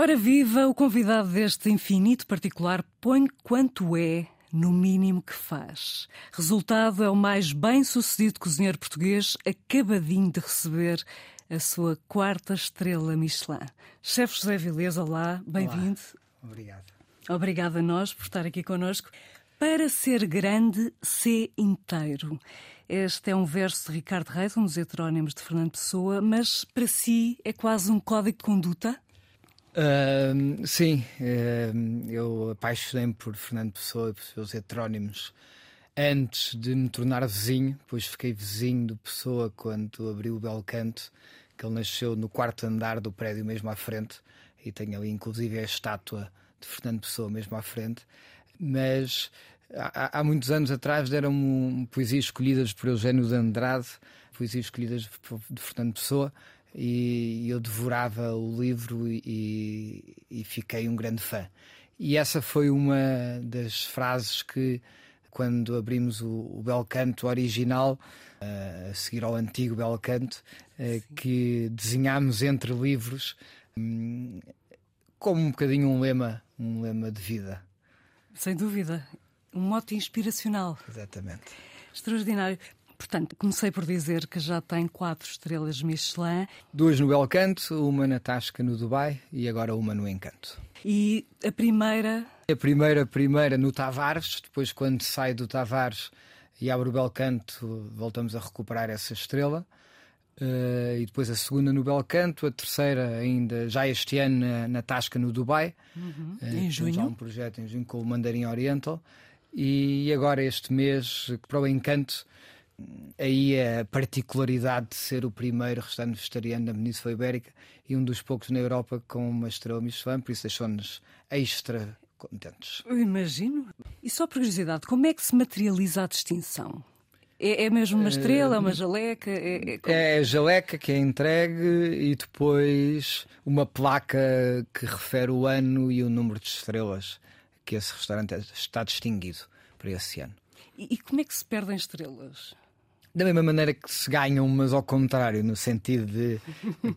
Ora viva, o convidado deste infinito particular põe quanto é no mínimo que faz. Resultado é o mais bem-sucedido cozinheiro português acabadinho de receber a sua quarta estrela Michelin. Chefe José Vilés, olá, bem-vindo. Obrigado. Obrigada a nós por estar aqui connosco. Para ser grande, ser inteiro. Este é um verso de Ricardo Reis, um dos heterónimos de Fernando Pessoa, mas para si é quase um código de conduta? Sim, uh, eu apaixonei-me por Fernando Pessoa e por seus heterónimos antes de me tornar vizinho, depois fiquei vizinho do Pessoa quando abriu o Belo Canto, que ele nasceu no quarto andar do prédio mesmo à frente, e tenho ali inclusive a estátua de Fernando Pessoa mesmo à frente. Mas há, há muitos anos atrás deram-me poesias escolhidas por Eugênio de Andrade, poesias escolhidas de Fernando Pessoa, e eu devorava o livro e, e, fiquei um grande fã. E essa foi uma das frases que, quando abrimos o, o Bel Canto original, uh, a seguir ao antigo Bel Canto, uh, que desenhámos entre livros um, como um bocadinho um lema, um lema de vida. Sem dúvida. Um mote inspiracional. Exatamente. Extraordinário. Portanto, comecei por dizer que já tem quatro estrelas Michelin. Duas no Belcanto, uma na Tasca no Dubai e agora uma no Encanto. E a primeira? A primeira, primeira no Tavares, depois quando sai do Tavares e abre o Belcanto, voltamos a recuperar essa estrela. Uh, e depois a segunda no Belcanto, a terceira ainda já este ano na, na Tasca no Dubai. Uhum. Uh, em junho. Já um projeto em junho com o Mandarim Oriental. E agora este mês, para o Encanto, aí a particularidade de ser o primeiro restaurante vegetariano da Península Ibérica e um dos poucos na Europa com uma estrela Michelin, por isso deixou-nos extra contentes. Eu imagino. E só por curiosidade, como é que se materializa a distinção? É, é mesmo uma estrela, é uma jaleca? É, é, é a jaleca que é entregue e depois uma placa que refere o ano e o número de estrelas que esse restaurante está distinguido para esse ano. E, e como é que se perdem estrelas? Da mesma maneira que se ganham, mas ao contrário, no sentido de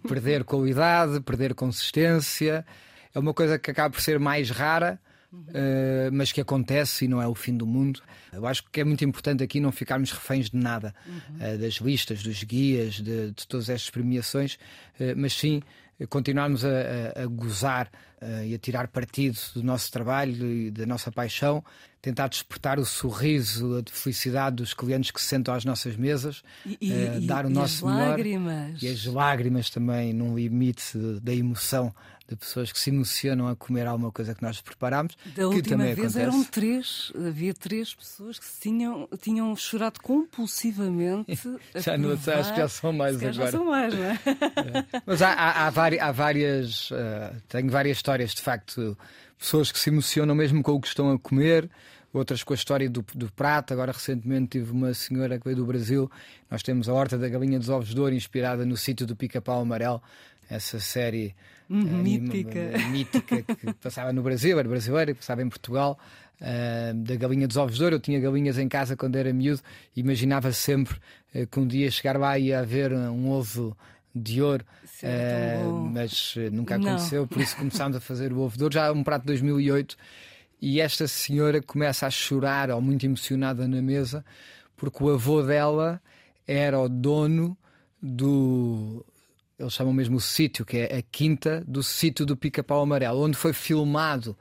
perder qualidade, perder consistência. É uma coisa que acaba por ser mais rara, uh, mas que acontece e não é o fim do mundo. Eu acho que é muito importante aqui não ficarmos reféns de nada, uh, das listas, dos guias, de, de todas estas premiações, uh, mas sim continuarmos a, a, a gozar uh, e a tirar partido do nosso trabalho e da nossa paixão, tentar despertar o sorriso, a felicidade dos clientes que se sentam às nossas mesas, e, uh, dar o e nosso as melhor. Lágrimas. E as lágrimas também, num limite da emoção de pessoas que se emocionam a comer alguma coisa que nós preparámos. Da que última também vez acontece. eram três, havia três pessoas que tinham, tinham chorado compulsivamente. já não sei, acho que já são mais agora. Já são mais, não é? é. Mas há, há, há, há várias, uh, tenho várias histórias, de facto, pessoas que se emocionam mesmo com o que estão a comer outras com a história do, do prato. Agora, recentemente, tive uma senhora que veio do Brasil. Nós temos a Horta da Galinha dos Ovos de Ouro, inspirada no sítio do Pica-Pau Amarelo, essa série Uhum, mítica. mítica que passava no Brasil, era brasileira, passava em Portugal, uh, da galinha dos ovos de ouro. Eu tinha galinhas em casa quando era miúdo, imaginava sempre uh, que um dia chegar lá ia haver um ovo de ouro, uh, mas nunca aconteceu, Não. por isso começámos a fazer o ovo de ouro, já um prato de 2008. E esta senhora começa a chorar, ou muito emocionada na mesa, porque o avô dela era o dono do eles chamam mesmo o sítio, que é a quinta do sítio do Pica-Pau Amarelo, onde foi filmado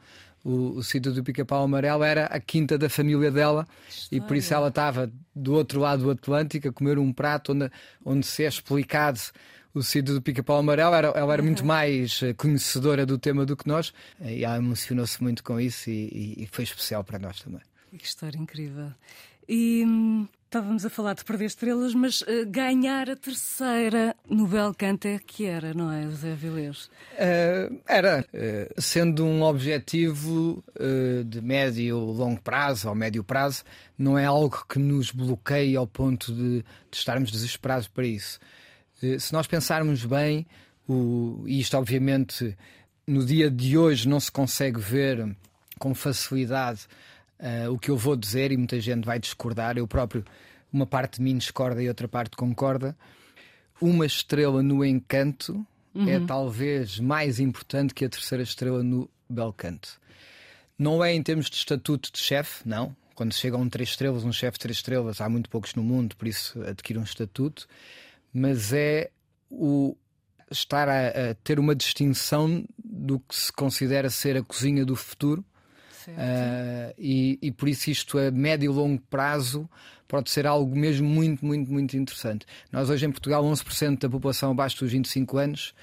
o, o sítio do Pica-Pau Amarelo, era a quinta da família dela e por isso ela estava do outro lado do Atlântico a comer um prato onde, onde se é explicado o sítio do Pica-Pau Amarelo. Ela, ela era muito mais eh, conhecedora do tema do que nós e ela emocionou-se muito com isso e, e, e foi especial para nós também. Que história incrível. E hum, estávamos a falar de perder estrelas, mas uh, ganhar a terceira no Belcanto é que era, não é, José Vilés? Uh, era. Uh, sendo um objetivo de médio longo prazo, ou médio prazo, não é algo que nos bloqueie ao ponto de, de estarmos desesperados para isso. se nós pensarmos bem, o, e isto obviamente no dia de hoje não se consegue ver com facilidade Uh, o que eu vou dizer, e muita gente vai discordar, eu próprio, uma parte de mim discorda e outra parte concorda. Uma estrela no encanto uhum. é talvez mais importante que a terceira estrela no Belcanto. Não é em termos de estatuto de chefe, não. Quando chegam três estrelas, um chefe de três estrelas, há muito poucos no mundo, por isso adquire um estatuto. Mas é o estar a, a ter uma distinção do que se considera ser a cozinha do futuro. Uh, e, e, por isso isto a médio e longo prazo pode ser algo mesmo muito, muito, muito interessante. Nós hoje em Portugal, 11% da população abaixo dos 25 anos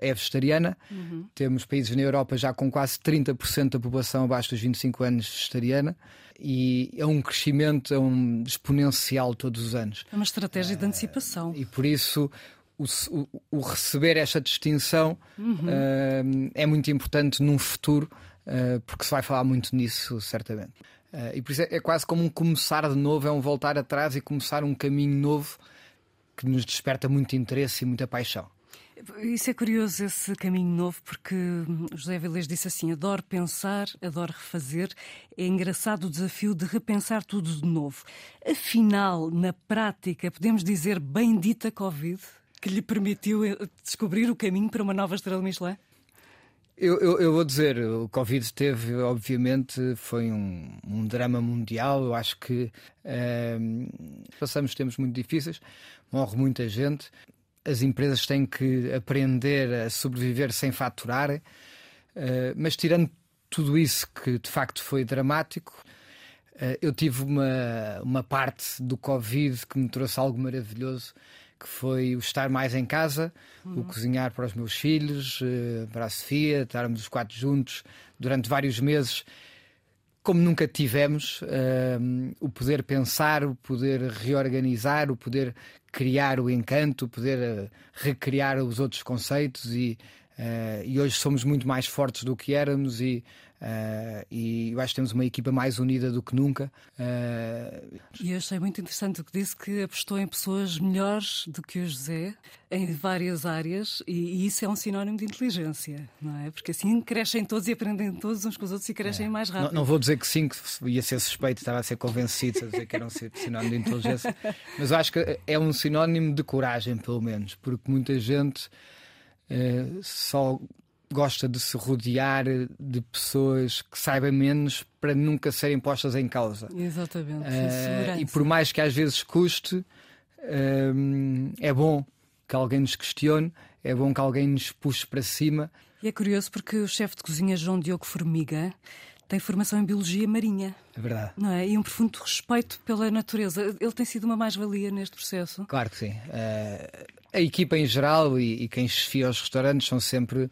é vegetariana. Uhum. Temos países na Europa já com quase 30% da população abaixo dos 25 anos vegetariana. E é um crescimento é um exponencial todos os anos. É uma estratégia de antecipação. Uh, e por isso o, o, o, receber esta distinção uhum. uh, é muito importante num futuro, uh, porque se vai falar muito nisso, certamente. Uh, e por isso é, é, quase como um começar de novo, é um voltar atrás e começar um caminho novo que nos desperta muito interesse e muita paixão. Isso é curioso, esse caminho novo, porque José Vilés disse assim: adoro pensar, adoro refazer. É engraçado o desafio de repensar tudo de novo. Afinal, na prática, podemos dizer bendita Covid, que lhe permitiu eh, descobrir o caminho para uma nova estrela Michelin? Eu, eu, eu, vou dizer, o Covid teve, obviamente, foi um, um drama mundial. Eu acho que ehm, passamos tempos muito difíceis, morre muita gente as empresas têm que aprender a sobreviver sem faturar, uh, mas tirando tudo isso que de facto foi dramático, uh, eu tive uma, uma parte do Covid que me trouxe algo maravilhoso, que foi o estar mais em casa, uhum. o cozinhar para os meus filhos, uh, para a Sofia, estarmos os quatro juntos durante vários meses como nunca tivemos, uh, o poder pensar, o poder reorganizar, o poder criar o encanto, o poder uh, recriar os outros conceitos e, uh, e hoje somos muito mais fortes do que éramos e Uh, e eu acho que temos uma equipa mais unida do que nunca. Uh... E eu achei muito interessante o que disse que apostou em pessoas melhores do que o José em várias áreas, e, e, isso é um sinónimo de inteligência, não é? Porque assim crescem todos e aprendem todos uns com os outros e crescem é. mais rápido. Não, não, vou dizer que sim, que ia ser suspeito, estava a ser convencido a dizer que era um sinónimo de inteligência, mas acho que é um sinónimo de coragem, pelo menos, porque muita gente. Uh, só gosta de se rodear de pessoas que saibam menos para nunca serem postas em causa. Exatamente. Uh, e por mais que às vezes custe, uh, é bom que alguém nos questione, é bom que alguém nos puxe para cima. E é curioso porque o chefe de cozinha João Diogo Formiga tem formação em biologia marinha. É verdade. Não é? E um profundo respeito pela natureza. Ele tem sido uma mais-valia neste processo? Claro que sim. Uh, a equipa em geral e, e quem chefia os restaurantes são sempre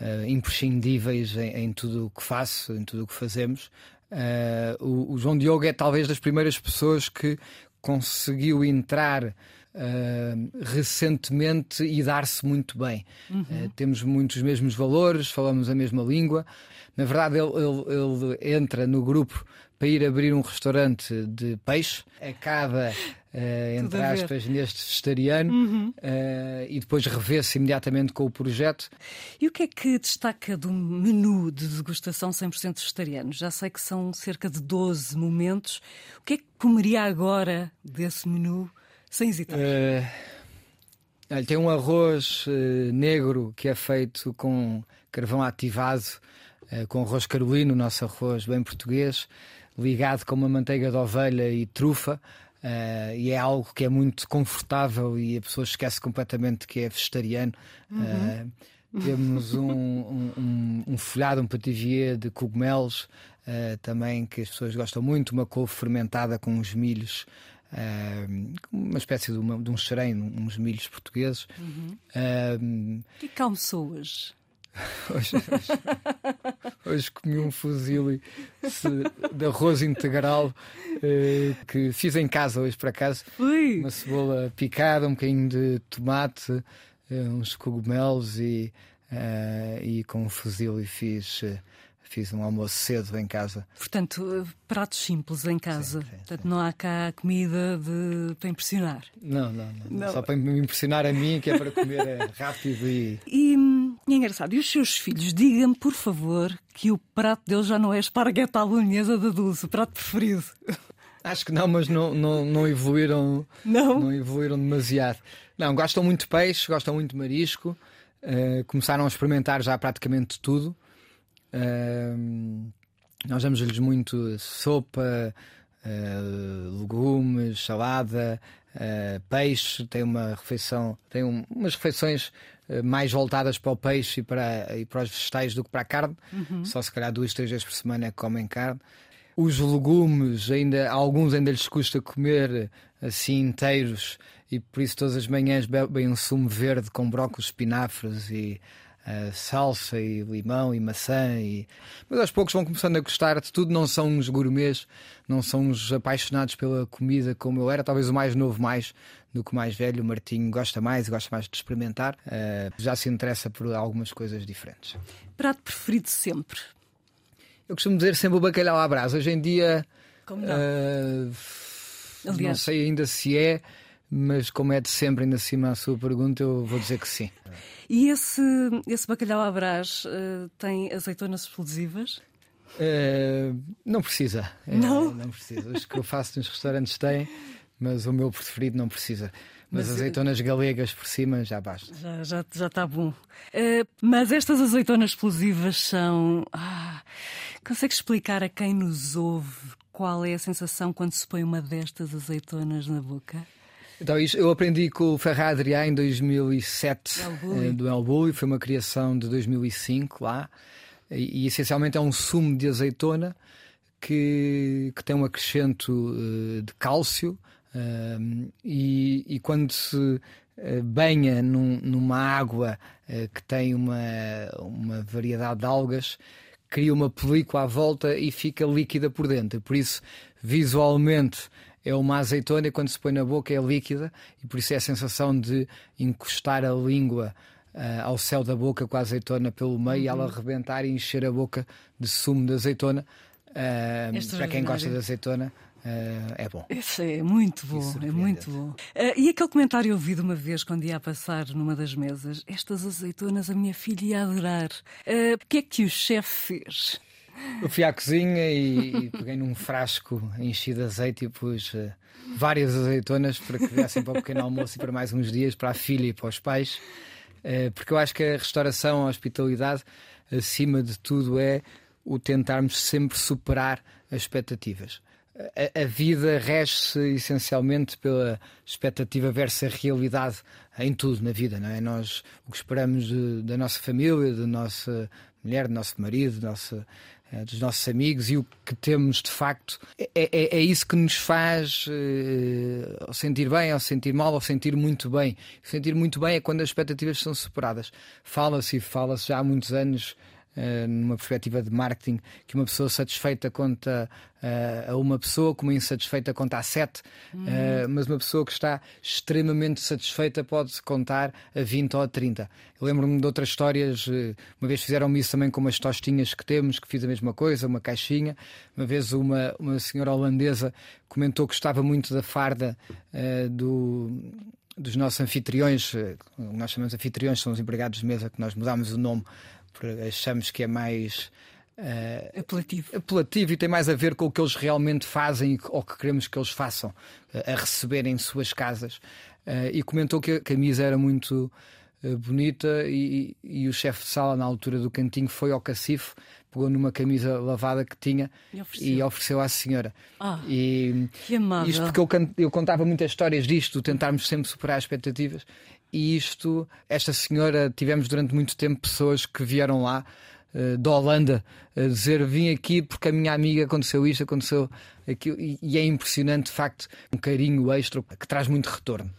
uh, imprescindíveis em, em tudo o que faço, em tudo o que fazemos. Uh, o, o, João Diogo é talvez das primeiras pessoas que conseguiu entrar uh, recentemente e dar-se muito bem. Uhum. Uh, temos muitos mesmos valores, falamos a mesma língua. Na verdade, ele, ele, ele entra no grupo para ir abrir um restaurante de peixe, acaba, uh, entre aspas, neste vegetariano uhum. uh, e depois revê-se imediatamente com o projeto. E o que é que destaca do menu de degustação 100% vegetariano? Já sei que são cerca de 12 momentos. O que é que comeria agora desse menu sem hesitar? Uh, tem um arroz negro que é feito com carvão ativado, com arroz carolino, nosso arroz bem português ligado com uma manteiga de ovelha e trufa. Uh, e é algo que é muito confortável e a pessoa esquece completamente que é vegetariano. Uhum. Uh, temos um, um, um, um, folhado, um pativier de cogumelos uh, também que as pessoas gostam muito, uma couve fermentada com uns milhos, uma espécie de, uma, de um xerém, uns milhos portugueses. Uhum. e que almoçou Hoje, hoje, hoje, comi um fuzil de arroz integral eh, que fiz em casa hoje para casa. Ui. Uma cebola picada, um bocadinho de tomate, eh, uns cogumelos e, uh, e com um fuzil e fiz. Fiz um almoço cedo em casa. Portanto, pratos simples em casa. Sim, sim, Portanto, sim. não há cá comida de... para impressionar. Não, não, não, não, Só para impressionar a mim, que é para comer rápido e. E é engraçado. E os seus filhos, diga-me, por favor, que o prato deles já não é esparguete à bolonhesa da Dulce, o prato preferido. Acho que não, mas não, não, não evoluíram. Não? Não evoluíram demasiado. Não, gostam muito de peixe, gostam muito de marisco. uh, começaram a experimentar já praticamente tudo. Uh, nós damos-lhes muito sopa, uh, legumes, salada, peixe. Tem uma refeição, tem um, umas refeições mais voltadas para o peixe e para, e para os vegetais do que para a carne. Uhum. Só se calhar duas, três vezes por semana comem carne. Os legumes, ainda, alguns ainda lhes custa comer assim inteiros e por isso todas as manhãs bebem um sumo verde com brócolis, espinafres e uh, salsa e limão e maçã. E... Mas aos poucos vão começando a gostar de tudo. Não são uns gourmets, não são uns apaixonados pela comida como eu era. Talvez o mais novo mais do que o mais velho. O Martinho gosta mais e gosta mais de experimentar. Uh, já se interessa por algumas coisas diferentes. Prato preferido sempre? Eu costumo dizer sempre o bacalhau à brasa. Hoje em dia. Como não? Uh, Aliás. Não sei ainda se é, mas como é de sempre, ainda cima a sua pergunta, eu vou dizer que sim. E esse, esse bacalhau à brás uh, tem azeitonas explosivas? Uh, não precisa. É, não? não precisa. Os que eu faço nos restaurantes têm, mas o meu preferido não precisa. Mas, mas azeitonas galegas por cima já basta. Já, já, já está bom. Mas estas azeitonas explosivas são. Ah, consegue explicar a quem nos ouve qual é a sensação quando se põe uma destas azeitonas na boca? Então, eu aprendi com o Ferrari Adrià em 2007 El do El Bulli, foi uma criação de 2005 lá, e, e essencialmente é um sumo de azeitona que, que tem um acrescento uh, de cálcio uh, e, e, quando se uh, banha num, numa água que tem uma, uma variedade de algas, cria uma película à volta e fica líquida por dentro. Por isso, visualmente, é uma azeitona e quando se põe na boca é líquida e por isso é a sensação de encostar a língua uh, ao céu da boca com a azeitona pelo meio uhum. e ela arrebentar e encher a boca de sumo de azeitona. Uh, para quem gosta de azeitona, Uh, é bom. Isso é muito bom, é muito bom. Uh, e aquele comentário ouvido uma vez quando ia passar numa das mesas: Estas azeitonas a minha filha ia adorar. Uh, o que é que o chefe fez? Eu fui à cozinha e, e peguei num frasco enchido de azeite e pus uh, várias azeitonas para que viessem para o pequeno almoço e para mais uns dias para a filha e para os pais, uh, porque eu acho que a restauração, a hospitalidade, acima de tudo, é o tentarmos sempre superar as expectativas a, a vida rege-se essencialmente pela expectativa versus a realidade em tudo na vida, não é? Nós o que esperamos de, da nossa família, da nossa mulher, do nosso marido, nossa, eh, dos nossos amigos e o que temos de facto é, é, é isso que nos faz uh, sentir bem, ou sentir mal, ou sentir muito bem. Sentir muito bem é quando as expectativas são superadas. Fala-se e fala-se já há muitos anos eh, numa perspectiva de marketing, que uma pessoa satisfeita conta uh, a uma pessoa, como insatisfeita conta a sete, uh, mas uma pessoa que está extremamente satisfeita pode contar a 20 ou a 30. Eu lembro-me de outras histórias, uma vez fizeram-me isso também com umas tostinhas que temos, que fiz a mesma coisa, uma caixinha. Uma vez uma, uma senhora holandesa comentou que gostava muito da farda do dos nossos anfitriões, nós chamamos anfitriões, são os empregados de mesa que nós mudámos o nome achamos que é mais uh, apelativo. apelativo e tem mais a ver com o que eles realmente fazem ou que queremos que eles façam uh, a receber em suas casas. Uh, e comentou que a camisa era muito bonita e, e, o chefe de sala, na altura do cantinho, foi ao cacifo, pegou numa camisa lavada que tinha e ofereceu, e ofereceu à senhora. Ah, e, que amável. Isto porque eu, eu contava muitas histórias disto, tentarmos sempre superar as expectativas e isto, esta senhora, tivemos durante muito tempo pessoas que vieram lá uh, da Holanda a dizer vim aqui porque a minha amiga aconteceu isto, aconteceu aquilo, e, é impressionante de facto um carinho extra que traz muito retorno.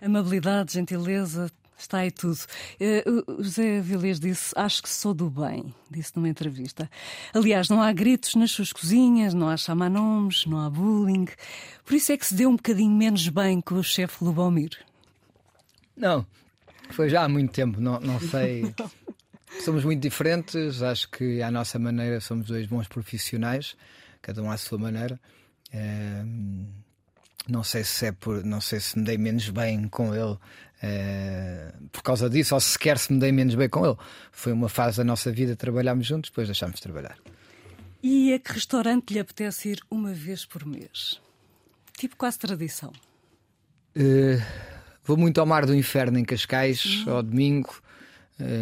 Amabilidade, gentileza, Está aí tudo. Uh, José Vilês disse: Acho que sou do bem, disse numa entrevista. Aliás, não há gritos nas suas cozinhas, não há chamanomes, não há bullying. Por isso é que se deu um bocadinho menos bem com o chefe Lubomir. Não, foi já há muito tempo, não, não sei. somos muito diferentes, acho que à nossa maneira somos dois bons profissionais, cada um à sua maneira. É, não sei se é por, não sei se me dei menos bem com ele é, por causa disso, ou se sequer se me dei menos bem com ele. Foi uma fase da nossa vida, trabalhámos juntos, depois deixámos de trabalhar. E a que restaurante lhe apetece ir uma vez por mês? Tipo quase tradição. Uh, Vou muito ao Mar do Inferno em Cascais, ao domingo.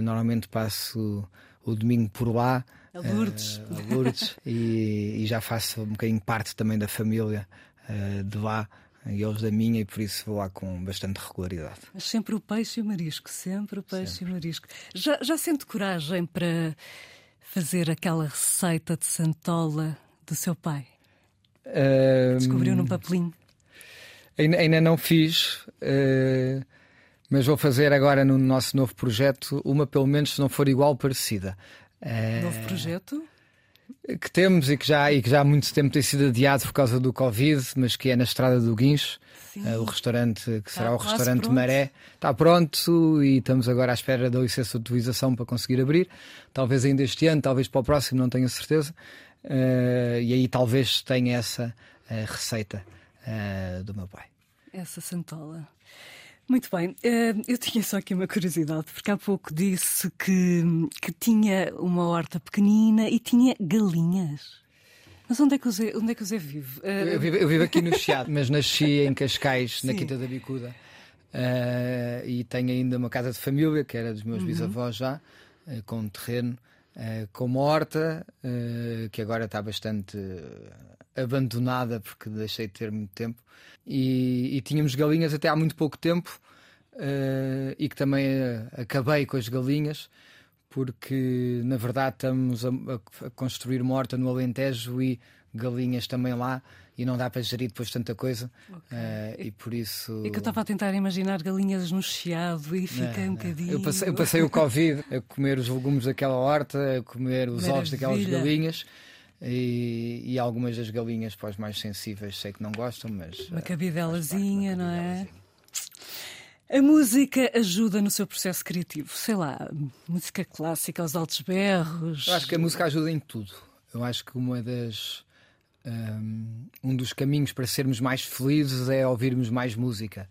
normalmente passo o domingo por lá. A Lourdes. Uh, a Lourdes e, e, já faço um bocadinho parte também da família uh, de lá e eles da minha, e por isso vou lá com bastante regularidade. Mas sempre o peixe e o marisco, sempre o peixe sempre. e o marisco. Já, já sente coragem para fazer aquela receita de santola do seu pai? Uh, Descobriu num papelinho? Ainda, não fiz. Uh, mas vou fazer agora no nosso novo projeto uma, pelo menos, se não for igual, parecida. Uh, novo projeto? Que temos e que, já, e que já há muito tempo tem sido adiado por causa do Covid, mas que é na Estrada do Guincho, uh, o restaurante que será o restaurante pronto. Maré. Está pronto e estamos agora à espera da licença de utilização para conseguir abrir. Talvez ainda este ano, talvez para o próximo, não tenho certeza. E aí talvez tenha essa receita do meu pai. Essa santola. Muito bem, eh, eu tinha só aqui uma curiosidade, porque há pouco disse que, que tinha uma horta pequenina e tinha galinhas. Mas onde é que o Zé, onde é que o Zé vive? Eh, eu, vivo? eu vivo aqui no Chiado, mas nasci em Cascais, Sim. na Quinta da Bicuda. Uh, e tenho ainda uma casa de família, que era dos meus uhum. bisavós já, com um terreno, uh, com uma horta, que agora está bastante abandonada porque deixei de ter muito tempo. E, e tínhamos galinhas até há muito pouco tempo e que também acabei com as galinhas porque na verdade estamos a, a, construir uma horta no Alentejo e galinhas também lá e não dá para gerir depois tanta coisa okay. uh, e por isso é que eu estava a tentar imaginar galinhas no chiado e fica um bocadinho eu passei, eu passei o Covid a comer os legumes daquela horta a comer os Maravilha. ovos daquelas galinhas e, e, algumas das galinhas para os mais sensíveis sei que não gostam, mas. Uma cabidelazinha, não é? A música ajuda no seu processo criativo, sei lá, música clássica aos altos berros. Eu acho que a música ajuda em tudo. Eu acho que uma das um, dos caminhos para sermos mais felizes é ouvirmos mais música.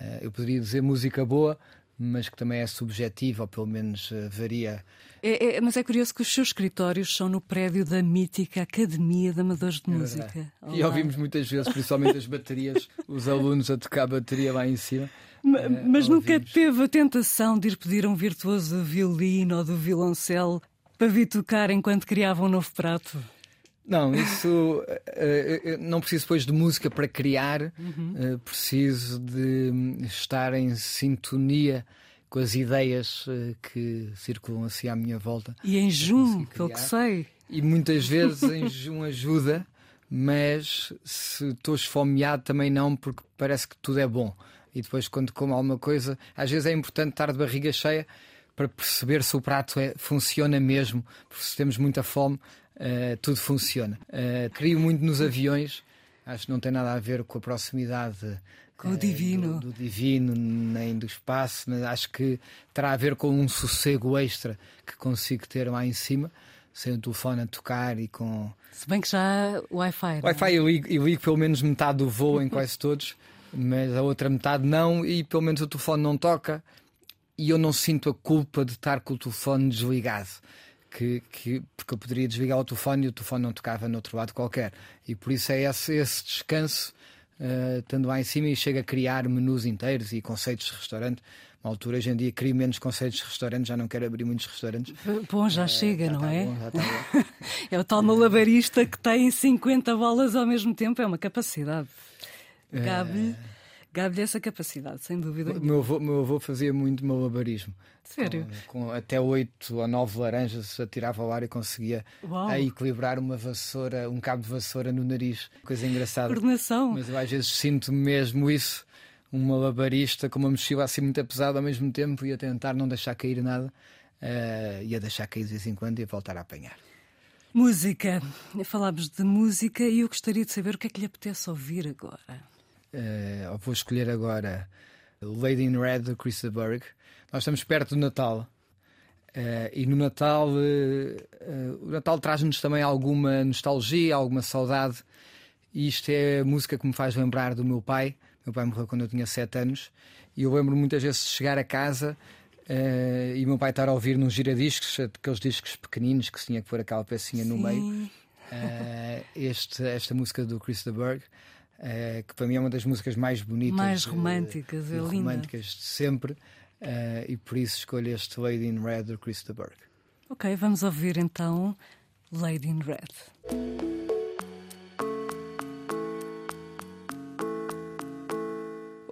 Uh, eu poderia dizer música boa, mas que também é subjetiva, ou pelo menos uh, varia. É, é, mas é curioso que os seus escritórios são no prédio da mítica Academia de Amadores de é Música. e ouvimos muitas vezes, principalmente as baterias, os alunos a tocar bateria lá em cima. Mas, uh, mas nunca teve a tentação de ir pedir a um virtuoso do violino ou do violoncelo para vir tocar enquanto criava um novo prato? Não, isso uh, não preciso depois de música para criar, uhum. uh, preciso de estar em sintonia com as ideias que circulam assim à minha volta. E em junho, eu que sei. E muitas vezes em junho ajuda, mas se estou esfomeado também não, porque parece que tudo é bom. E depois, quando como alguma coisa, às vezes é importante estar de barriga cheia para perceber se o prato é, funciona mesmo, porque se temos muita fome, uh, tudo funciona. Uh, crio muito nos aviões, acho que não tem nada a ver com a proximidade com o divino. Do, do, divino, nem do espaço, acho que terá a ver com um sossego extra que consigo ter lá em cima, sem o telefone a tocar e com. Se bem que já há Wi-Fi. É? Wi-Fi eu ligo, eu ligo pelo menos metade do voo em quase todos, mas a outra metade não, e pelo menos o telefone não toca e eu não sinto a culpa de estar com o telefone desligado que, que, porque eu poderia desligar o telefone e o telefone não tocava no outro lado qualquer. E por isso é esse, esse descanso, uh, estando lá em cima e chega a criar menus inteiros e conceitos de restaurante. Uma altura, hoje em dia, crio menos conceitos de restaurante, já não quero abrir muitos restaurantes. Bom, já uh, chega, já não tá é? Bom, tá é o tal malabarista que tem 50 bolas ao mesmo tempo, é uma capacidade. Gabi. Uh... Gabe-lhe essa capacidade, sem dúvida. Meu avô, meu avô fazia muito malabarismo. Sério? Com, com até oito ou nove laranjas atirava ao ar e conseguia equilibrar uma vassoura, um cabo de vassoura no nariz. Coisa engraçada. Coordenação. Mas eu às vezes sinto mesmo isso. Um malabarista com uma mochila assim muito pesada ao mesmo tempo e a tentar não deixar cair nada. Uh, e a deixar cair de vez em quando e a voltar a apanhar. Música. Falámos de música e eu gostaria de saber o que é que lhe apetece ouvir agora. Uh, vou escolher agora Lady in Red do Chris Berg. Nós estamos perto do Natal. Uh, e no Natal, uh, o Natal traz-nos também alguma nostalgia, alguma saudade. E isto é a música que me faz lembrar do meu pai. Meu pai morreu quando eu tinha 7 anos. E eu lembro muitas vezes de chegar a casa uh, e meu pai estar a ouvir nos giradiscos, aqueles discos pequeninos que se tinha que pôr aquela pecinha Sim. no meio. este, esta música do Chris de Berg. Uh, que para mim é uma das músicas mais bonitas, mais românticas, uh, é românticas de sempre. Uh, e por isso escolho este Lady in Red do Krista Berg. Ok, vamos ouvir então Lady in Red.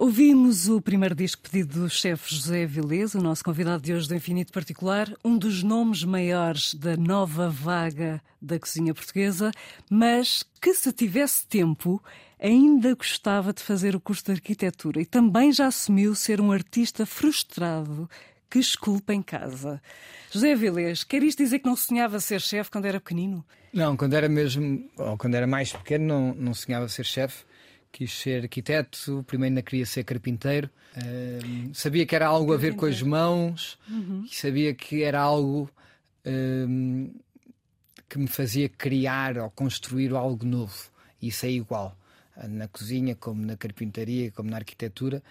Ouvimos o primeiro disco pedido do chefe José Vilés, o nosso convidado de hoje do Infinito Particular, um dos nomes maiores da nova vaga da cozinha portuguesa, mas que se tivesse tempo ainda gostava de fazer o curso de arquitetura e também já assumiu ser um artista frustrado que esculpa em casa. José Vilés, quer isto dizer que não sonhava ser chefe quando era pequenino? Não, quando era mesmo, ou quando era mais pequeno, não, não sonhava ser chefe quis ser arquiteto, primeiro ainda queria ser carpinteiro. Uh, sabia que era algo a ver com as mãos uhum. e sabia que era algo uh, que me fazia criar ou construir algo novo. Isso é igual na cozinha, como na carpintaria, como na arquitetura.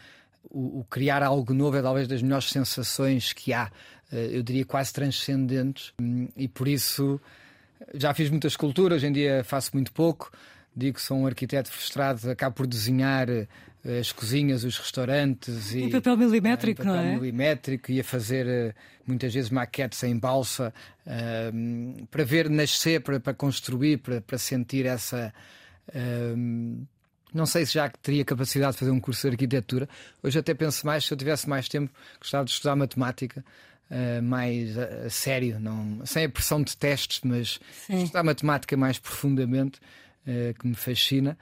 O, o criar algo novo é talvez das melhores sensações que há, uh, eu diria quase transcendentes, um, e por isso já fiz muitas esculturas, hoje em dia faço muito pouco digo que sou um arquiteto frustrado, acabo por desenhar eh, as cozinhas, os restaurantes e, em papel milimétrico, em papel não é? milimétrico e a fazer eh, muitas vezes maquetes em balsa uh, para ver nascer, para, para construir, para, para sentir essa. Uh, não sei se já teria capacidade de fazer um curso de arquitetura. Hoje até penso mais, se eu tivesse mais tempo, gostava de estudar matemática. Uh, mais a, a, sério, não, sem a pressão de testes, mas Sim. estudar matemática mais profundamente que me fascina.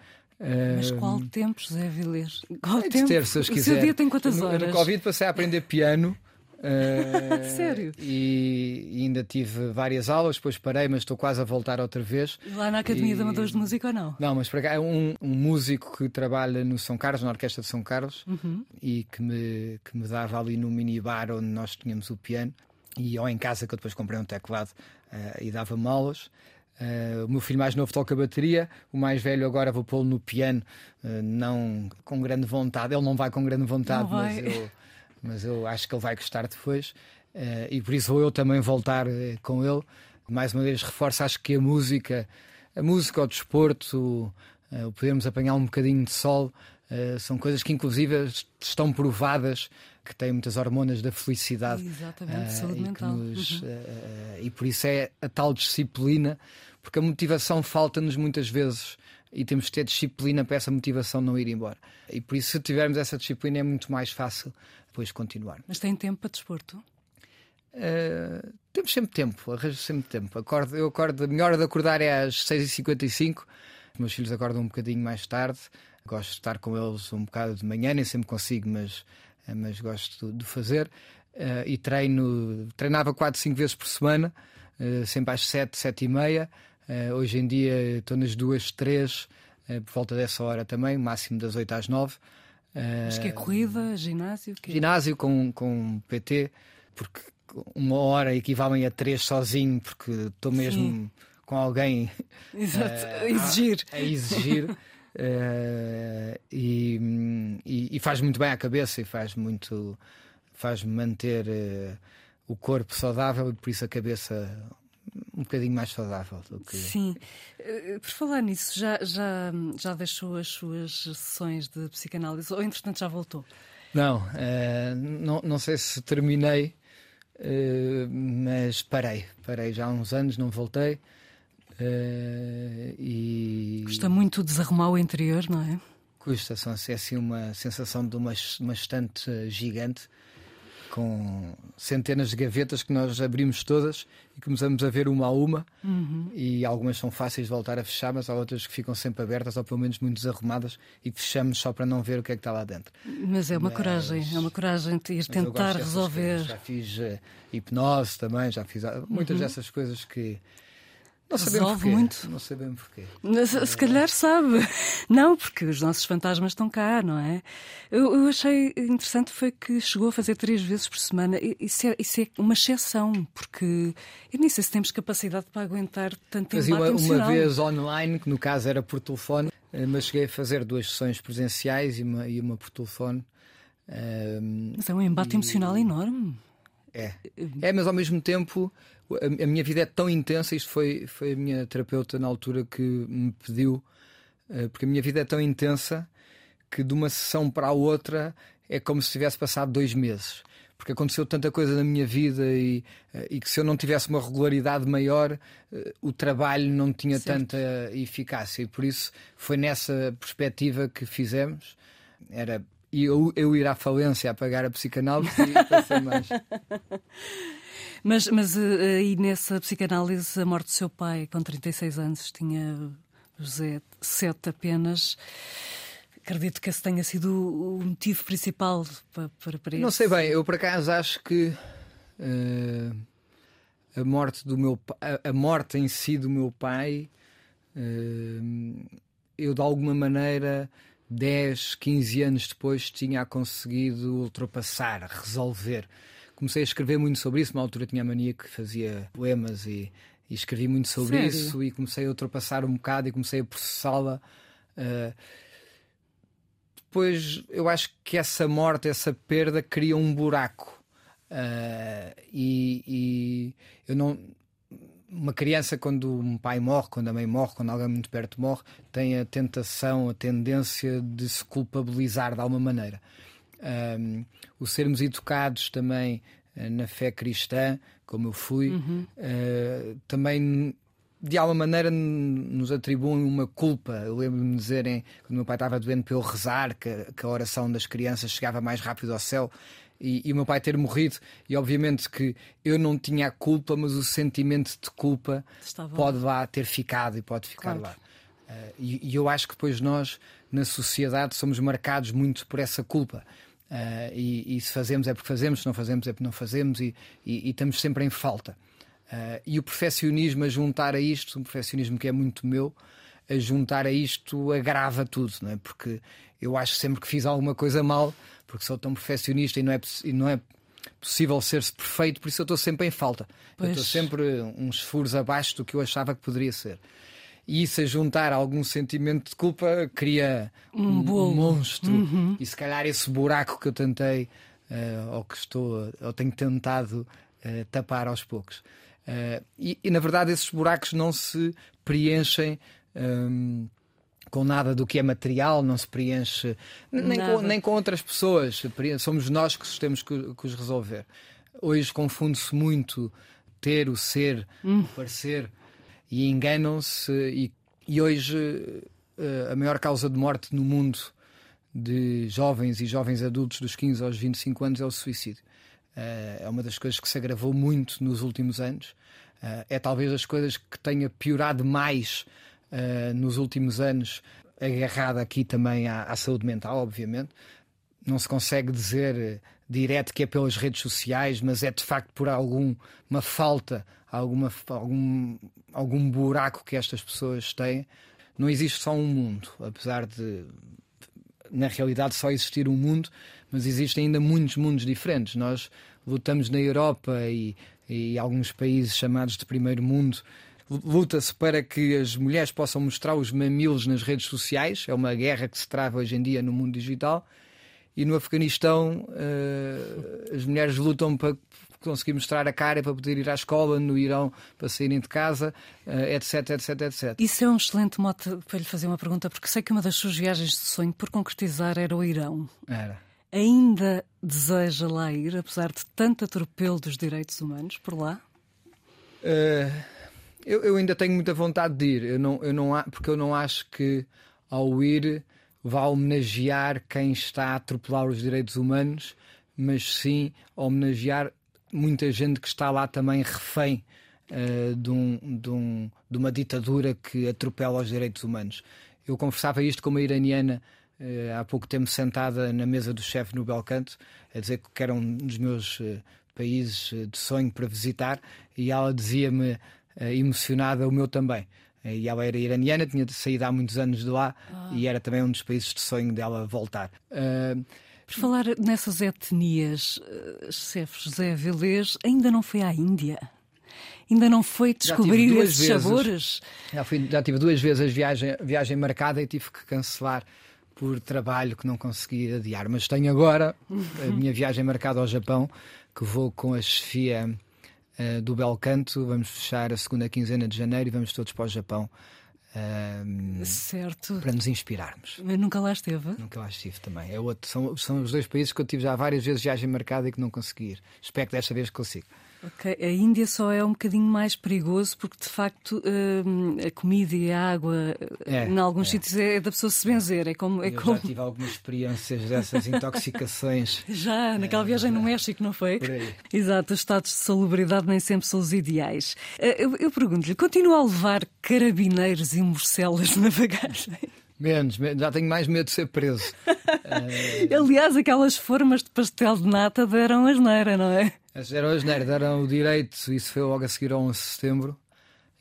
Mas qual tempo, José Vilés? Qual tempo? Ter, se o seu dia tem quantas horas? No, no Covid passei a aprender piano. Uh, Sério? E, e, ainda tive várias aulas, depois parei, mas estou quase a voltar outra vez. Lá na Academia e... de Amadores de Música ou não? Não, mas para cá é um, um, músico que trabalha no São Carlos, na Orquestra de São Carlos, uhum. e que me, que me dava ali no minibar onde nós tínhamos o piano, e ou em casa que eu depois comprei um teclado uh, e dava-me aulas. Uh, o meu filho mais novo toca bateria, o mais velho agora vou pô-lo no piano, uh, não com grande vontade. Ele não vai com grande vontade, mas eu, mas eu acho que ele vai gostar depois. Uh, e por isso vou eu também voltar com ele. Mais uma vez reforço, acho que a música, a música, o desporto, o podermos apanhar um bocadinho de sol, são coisas que inclusive estão provadas que têm muitas hormonas da felicidade. Exatamente, saúde mental. Nos, uhum. e por isso é a tal disciplina porque a motivação falta-nos muitas vezes e temos que ter disciplina para essa motivação não ir embora. E por isso, se tivermos essa disciplina, é muito mais fácil depois continuar. Mas tem tempo para desporto? Uh, temos sempre tempo, arranjo sempre tempo. Acordo, eu acordo, a minha hora de acordar é às 6h55. Os meus filhos acordam um bocadinho mais tarde. Gosto de estar com eles um bocado de manhã, nem sempre consigo, mas, mas gosto de fazer. Uh, e treino, treinava 4, 5 vezes por semana, uh, sempre às 7, 7 e meia. Uh, hoje em dia estou nas duas, três, uh, por volta dessa hora também, máximo das 8 às 9. Uh, Mas que é corrida, ginásio? Que... Ginásio com, com PT, porque uma hora equivalem a três sozinho, porque estou mesmo Sim. com alguém Exato. a exigir. A, a exigir. e, e, e, faz muito bem à cabeça e faz muito faz manter o corpo saudável e por isso a cabeça um bocadinho mais saudável do que. Sim. Eh, por falar nisso, já, já, já deixou as suas sessões de psicanálise ou entretanto já voltou? Não, uh, não, não sei se terminei, uh, mas parei. Parei já há uns anos, não voltei. Uh, e... Custa muito desarrumar o interior, não é? Custa, é assim uma sensação de uma, uma estante gigante com centenas de gavetas que nós abrimos todas e começamos a ver uma a uma. Uhum. E algumas são fáceis de voltar a fechar, mas há outras que ficam sempre abertas ou pelo menos muito desarrumadas e fechamos só para não ver o que é que está lá dentro. Mas é uma mas... coragem, é uma coragem de ir tentar resolver. Já fiz uh, hipnose também, já fiz uh, muitas uhum. dessas coisas que não Resolve muito. Não sabemos porquê. Se, se calhar sabe. Não, porque os nossos fantasmas estão cá, não é? Eu, eu, achei interessante foi que chegou a fazer três vezes por semana. Isso é, isso é uma exceção, porque eu nem sei se temos capacidade para aguentar tanto Fazia uma, uma vez online, que no caso era por telefone, eh, mas cheguei a fazer duas sessões presenciais e uma, e uma por telefone. Mas é um embate e... emocional enorme. É. É, mas ao mesmo tempo a, minha vida é tão intensa, isto foi, foi a minha terapeuta na altura que me pediu, uh, porque a minha vida é tão intensa que de uma sessão para a outra é como se tivesse passado dois meses. porque aconteceu tanta coisa na minha vida e, e que se eu não tivesse uma regularidade maior, o trabalho não tinha certo. tanta eficácia. E por isso foi nessa perspectiva que fizemos. Era eu, eu ir à falência a pagar a psicanálise e mais. Mas, mas aí nessa psicanálise, a morte do seu pai, com 36 anos, tinha José sete apenas. Acredito que esse tenha sido o motivo principal para, para, para Não sei bem, eu por acaso acho que uh, a morte do meu a, a, morte em si do meu pai, uh, eu de alguma maneira 10, 15 anos depois tinha conseguido ultrapassar, resolver. Comecei a escrever muito sobre isso, na altura tinha a mania que fazia poemas e, e escrevi muito sobre Sério? isso e comecei a ultrapassar um bocado e comecei a processá-la. Uh, depois eu acho que essa morte, essa perda, cria um buraco. Uh, e, e, eu não. Uma criança, quando um pai morre, quando a mãe morre, quando alguém muito perto morre, tem a tentação, a tendência de se culpabilizar de alguma maneira. Um, o sermos educados também uh, na fé cristã, como eu fui, uhum. uh, também de alguma maneira nos atribuem uma culpa. Eu lembro-me de dizerem, quando meu pai estava doente, para eu rezar, que, que a oração das crianças chegava mais rápido ao céu. E, o meu pai ter morrido, e obviamente que eu não tinha a culpa, mas o sentimento de culpa pode lá ter ficado e pode ficar claro. lá. Uh, e, e, eu acho que depois nós, na sociedade, somos marcados muito por essa culpa. Uh, e, e, se fazemos é porque fazemos, se não fazemos é porque não fazemos, e, e estamos sempre em falta. Uh, e o perfeccionismo a juntar a isto, um perfeccionismo que é muito meu, a juntar a isto agrava tudo, não é? Porque eu acho sempre que fiz alguma coisa mal, porque sou tão perfeccionista e não é, e não é possível ser-se perfeito, por isso eu estou sempre em falta. Pois. Eu estou sempre uns furos abaixo do que eu achava que poderia ser. E isso a juntar algum sentimento de culpa cria um, um monstro. Uhum. E se calhar esse buraco que eu tentei, uh, ou que estou, ou tenho tentado uh, tapar aos poucos. Uh, e, e, na verdade esses buracos não se preenchem com nada do que é material, não se preenche nem com, nem com, outras pessoas. Somos nós que temos que, que os resolver. Hoje confunde-se muito ter, o ser, hum. o parecer e enganam-se. E, e, hoje uh, a maior causa de morte no mundo de jovens e jovens adultos dos 15 aos 25 anos é o suicídio. Uh, é uma das coisas que se agravou muito nos últimos anos. Uh, é talvez as coisas que tenha piorado mais uh, nos últimos anos, agarrada aqui também à, à, saúde mental, obviamente. Não se consegue dizer direto que é pelas redes sociais, mas é de facto por alguma falta, alguma, algum, algum buraco que estas pessoas têm. Não existe só um mundo, apesar de na realidade só existir um mundo, mas existem ainda muitos mundos diferentes. Nós lutamos na Europa e, e alguns países chamados de primeiro mundo. Luta-se para que as mulheres possam mostrar os mamilos nas redes sociais. É uma guerra que se trava hoje em dia no mundo digital. E no Afeganistão, uh, as mulheres lutam para conseguir mostrar a cara para poder ir à escola, no Irão para saírem de casa, uh, etc, etc, etc. Isso é um excelente mote para lhe fazer uma pergunta, porque sei que uma das suas viagens de sonho por concretizar era o Irão. Era. Ainda deseja lá ir, apesar de tanto atropelo dos direitos humanos por lá? Uh, eu, eu, ainda tenho muita vontade de ir, eu não, eu não, porque eu não acho que ao ir vá homenagear quem está a atropelar os direitos humanos, mas sim homenagear muita gente que está lá também refém uh, de, um, de, um, de, uma ditadura que atropela os direitos humanos. Eu conversava isto com uma iraniana uh, há pouco tempo sentada na mesa do chefe no Belcanto, a dizer que era um dos meus uh, países de sonho para visitar, e ela dizia-me emocionada o meu também. E ela era iraniana, tinha saído há muitos anos de lá ah. e era também um dos países de sonho dela voltar. Uh, por falar nessas etnias, eh, chefe José Velez ainda não foi à Índia? Ainda não foi descobrir esses vezes, sabores? Já, fui, já tive duas vezes a viagem, a viagem marcada e tive que cancelar por trabalho que não consegui adiar. Mas tenho agora a minha viagem marcada ao Japão, que vou com a chefia uh, do Belcanto. Vamos fechar a segunda quinzena de janeiro e vamos todos para o Japão Um, certo. Para nos inspirarmos. Mas nunca lá esteve? Nunca lá estive também. É outro, são, são os dois países que eu tive já várias vezes viagem marcada e que não consegui ir. Espero que desta vez consiga. Ok, a Índia só é um bocadinho mais perigoso porque de facto hum, a comida e a água é, em alguns é. sítios é da pessoa se benzer. É como, é Eu como... já tive algumas experiências dessas intoxicações. Já, naquela é, viagem no México, não foi? Por aí. Exato, os estados de salubridade nem sempre são os ideais. Eh, eu, eu pergunto-lhe, continua a levar carabineiros e morcelas na bagagem? Menos, já tenho mais medo de ser preso. Aliás, aquelas formas de pastel de nata deram asneira, não é? Deram asneira, deram o direito, isso foi logo a seguir ao 11 de setembro,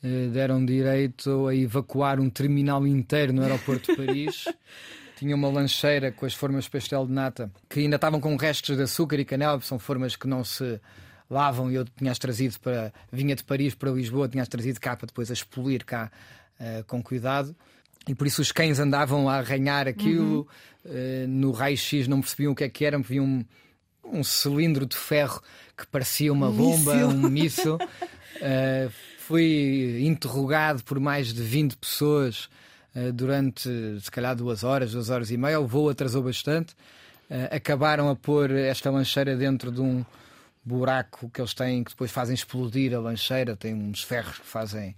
eh, deram direito a evacuar um terminal inteiro no aeroporto de Paris. Tinha uma lancheira com as formas de pastel de nata que ainda estavam com restos de açúcar e canela, são formas que não se lavam e eu tinha-as trazido para. vinha de Paris para Lisboa, tinha-as trazido cá para depois a expolir cá uh, com cuidado e por isso os cães andavam a arranhar aquilo. Uhum. Uh, no raio-x não percebiam o que é que era, viam um, um cilindro de ferro que parecia uma bomba, míssil. um míssil. Uh, fui interrogado por mais de 20 pessoas uh, durante, se calhar, duas horas, duas horas e meia. O voo atrasou bastante. acabaram a pôr esta lancheira dentro de um buraco que eles têm, que depois fazem explodir a lancheira. Tem uns ferros que fazem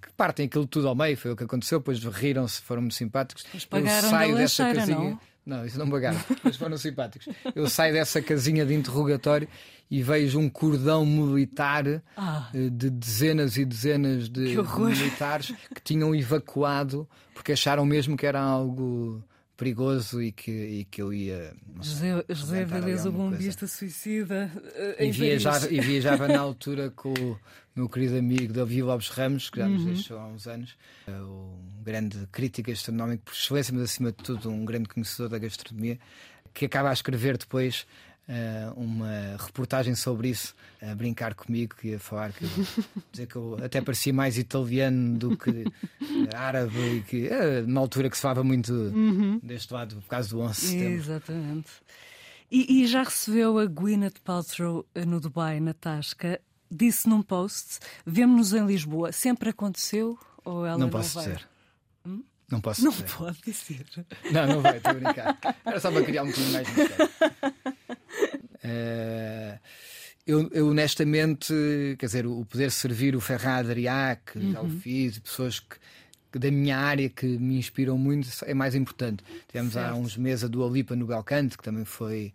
que partem aquilo tudo ao meio, foi o que aconteceu, depois riram-se, foram muito simpáticos. Mas pagaram eu saio dessa casinha. Não? não, isso não pagaram, mas foram simpáticos. Eu saio dessa casinha de interrogatório e vejo um cordão militar ah. uh, de dezenas e dezenas de militares que tinham evacuado porque acharam mesmo que era algo perigoso e que, e que eu ia. José, José Valdez, o bombista suicida. Uh, e, viajava, e viajava na altura com meu querido amigo Davi Lopes Ramos, que já nos uhum. deixou há uns anos, um grande crítico gastronómico por excelência, mas acima de tudo um grande conhecedor da gastronomia, que acaba a escrever depois uh, uma reportagem sobre isso, a brincar comigo, que ia falar que, dizer que eu até parecia mais italiano do que árabe, e que uh, na altura que se falava muito uhum. deste lado por causa do 11 de setembro. Exatamente. E, e, já recebeu a Gwyneth Paltrow no Dubai, na Tasca. Disse num post: Vemo-nos em Lisboa. Sempre aconteceu? Ou ela não, não posso vai? dizer. Hum? Não posso não dizer. pode dizer. Não, não vai, estou a brincar. Era só para criar um bocadinho mais mistério. Uh, eu, eu, honestamente, quer dizer, o poder servir o Ferrari Adrià, que uhum. já o uhum. fiz, pessoas que, que, da minha área que me inspiram muito, é mais importante. Tivemos certo. há uns meses a Dua Lipa no Belcanto, que também foi.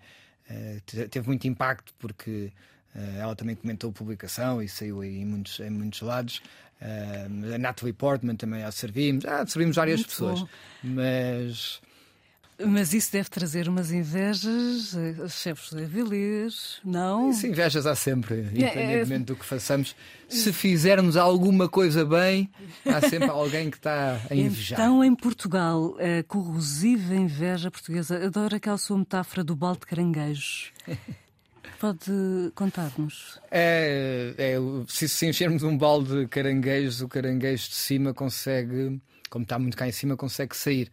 Uh, teve muito impacto porque ela também comentou a publicação e saiu em muitos, em muitos lados. Uh, a Natalie Portman também a servimos. Ah, servimos várias muito pessoas. Bom. Mas mas isso deve trazer umas invejas, eh, chefes de Avilés, não? Isso, invejas há sempre, independentemente é, é... do que façamos. Se fizermos alguma coisa bem, há sempre alguém que está a invejar. Então, em Portugal, a corrosiva inveja portuguesa, adoro aquela sua metáfora do balde de caranguejos. Pode contar-nos? É, é, se, se enchermos um balde de caranguejos, o caranguejo de cima consegue, como está muito cá em cima, consegue sair.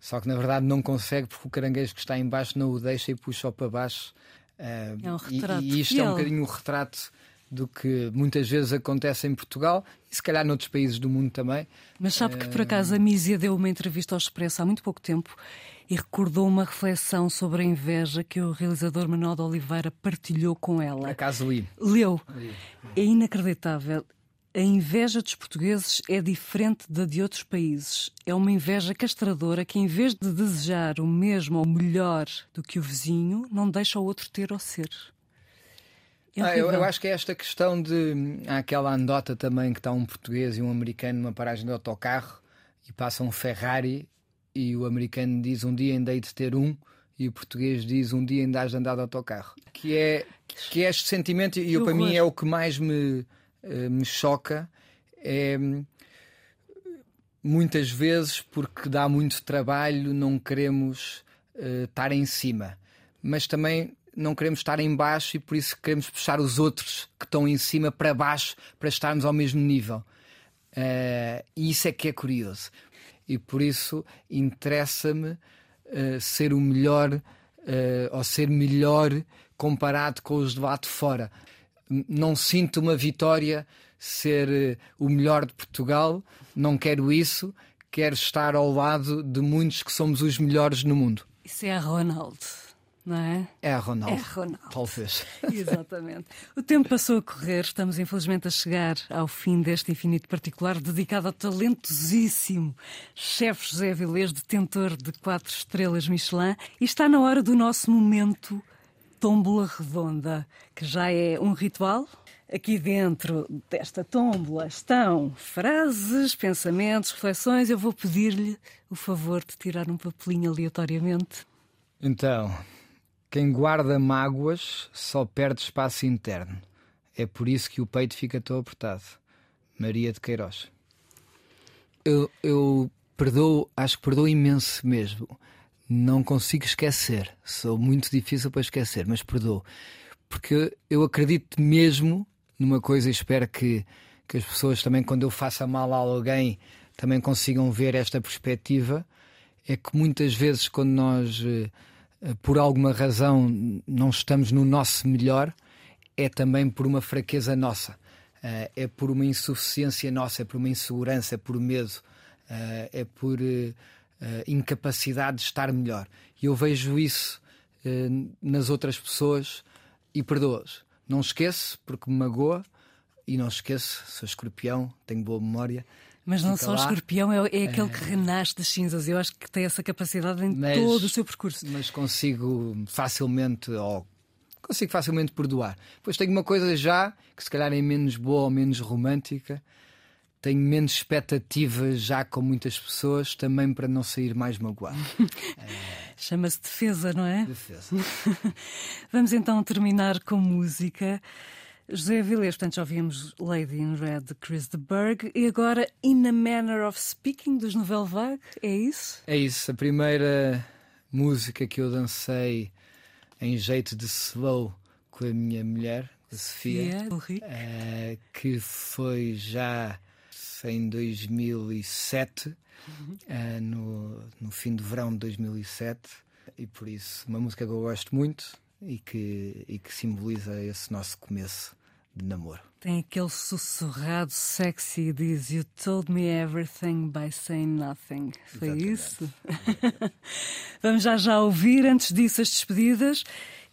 Só que na verdade não consegue porque o caranguejo que está embaixo não o deixa e puxa-o para baixo. Uh, é um retrato. E, e isto é um bocadinho um retrato do que muitas vezes acontece em Portugal e se calhar noutros países do mundo também. Mas sabe que por acaso a Mísia deu uma entrevista ao Expresso há muito pouco tempo e recordou uma reflexão sobre a inveja que o realizador Manuel de Oliveira partilhou com ela. Acaso li. Leu. Li. É inacreditável. A inveja dos portugueses é diferente da de outros países. É uma inveja castradora que, em vez de desejar o mesmo ou melhor do que o vizinho, não deixa o outro ter ou ser. É ah, eu, eu, acho que é esta questão de. Há aquela andota também que está um português e um americano numa paragem de autocarro e passa um Ferrari e o americano diz um dia ainda hei de ter um e o português diz um dia ainda has de andar de autocarro. Que é, que é este sentimento e eu, para mim é o que mais me eh, me choca é muitas vezes porque dá muito trabalho, não queremos uh, estar em cima, mas também não queremos estar em baixo e por isso queremos puxar os outros que estão em cima para baixo para estarmos ao mesmo nível. Uh, e isso é que é curioso. E por isso interessa-me uh, ser o melhor ou ser melhor comparado com os de lá de fora não sinto uma vitória ser o melhor de Portugal, não quero isso, quero estar ao lado de muitos que somos os melhores no mundo. Isso é a Ronaldo não é? É Ronaldo. É Ronaldo. Talvez. Exatamente. O tempo passou a correr, estamos infelizmente a chegar ao fim deste infinito particular dedicado ao talentosíssimo chefe José Vilês, detentor de quatro estrelas Michelin, e está na hora do nosso momento tómbola redonda, que já é um ritual. Aqui dentro desta tómbola estão frases, pensamentos, reflexões. Eu vou pedir-lhe o favor de tirar um papelinho aleatoriamente. Então, quem guarda mágoas só perde espaço interno. É por isso que o peito fica tão apertado. Maria de Queiroz. Eu, eu perdoo, acho que perdoo imenso mesmo. Não consigo esquecer. Sou muito difícil para esquecer, mas perdoo. Porque eu acredito mesmo numa coisa e espero que, que as pessoas também, quando eu faça mal a alguém, também consigam ver esta perspectiva. É que muitas vezes, quando nós eh, por alguma razão não estamos no nosso melhor, é também por uma fraqueza nossa, eh, é por uma insuficiência nossa, é por uma insegurança, é por medo, eh, é por incapacidade de estar melhor. E eu vejo isso nas outras pessoas e perdoo-as. Não esqueço, porque me magoa, e não esqueço, sou escorpião, tenho boa memória. Mas não só o escorpião, é, é aquele que renasce das cinzas. Eu acho que tem essa capacidade em mas, todo o seu percurso. Mas consigo facilmente, ou consigo facilmente perdoar. Depois tenho uma coisa já, que se calhar é menos boa ou menos romântica. Tenho menos expectativas já com muitas pessoas, também para não sair mais magoado. é... Chama-se defesa, não é? Defesa. Vamos então terminar com música. José Vilés, portanto, já ouvimos Lady in Red de Chris de Berg e agora In a Manner of Speaking dos Nouvelle Vague, é isso? É isso, a primeira música que eu dancei em jeito de slow com a minha mulher, a Sofia, uh, que foi já em 2007, uhum. uh, no, no fim do verão de 2007, e por isso uma música que eu gosto muito e que, e que simboliza esse nosso começo de namoro. Tem aquele sussurrado sexy e diz You told me everything by saying nothing. Foi Exatamente. isso? Vamos já já ouvir, antes disso, as despedidas.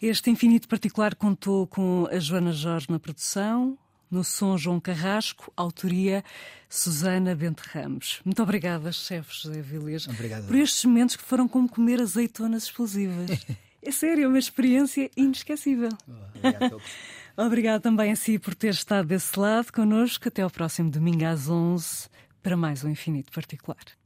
Este Infinito Particular contou com a Joana Jorge na produção, no som João Carrasco, autoria Susana Bente Ramos. Muito obrigada, chefe José Vilês, por estes momentos que foram como comer azeitonas explosivas. é sério, é uma experiência inesquecível. Obrigado. Obrigado também a si por ter estado desse lado connosco. Até ao próximo domingo às 11 para mais um Infinito Particular.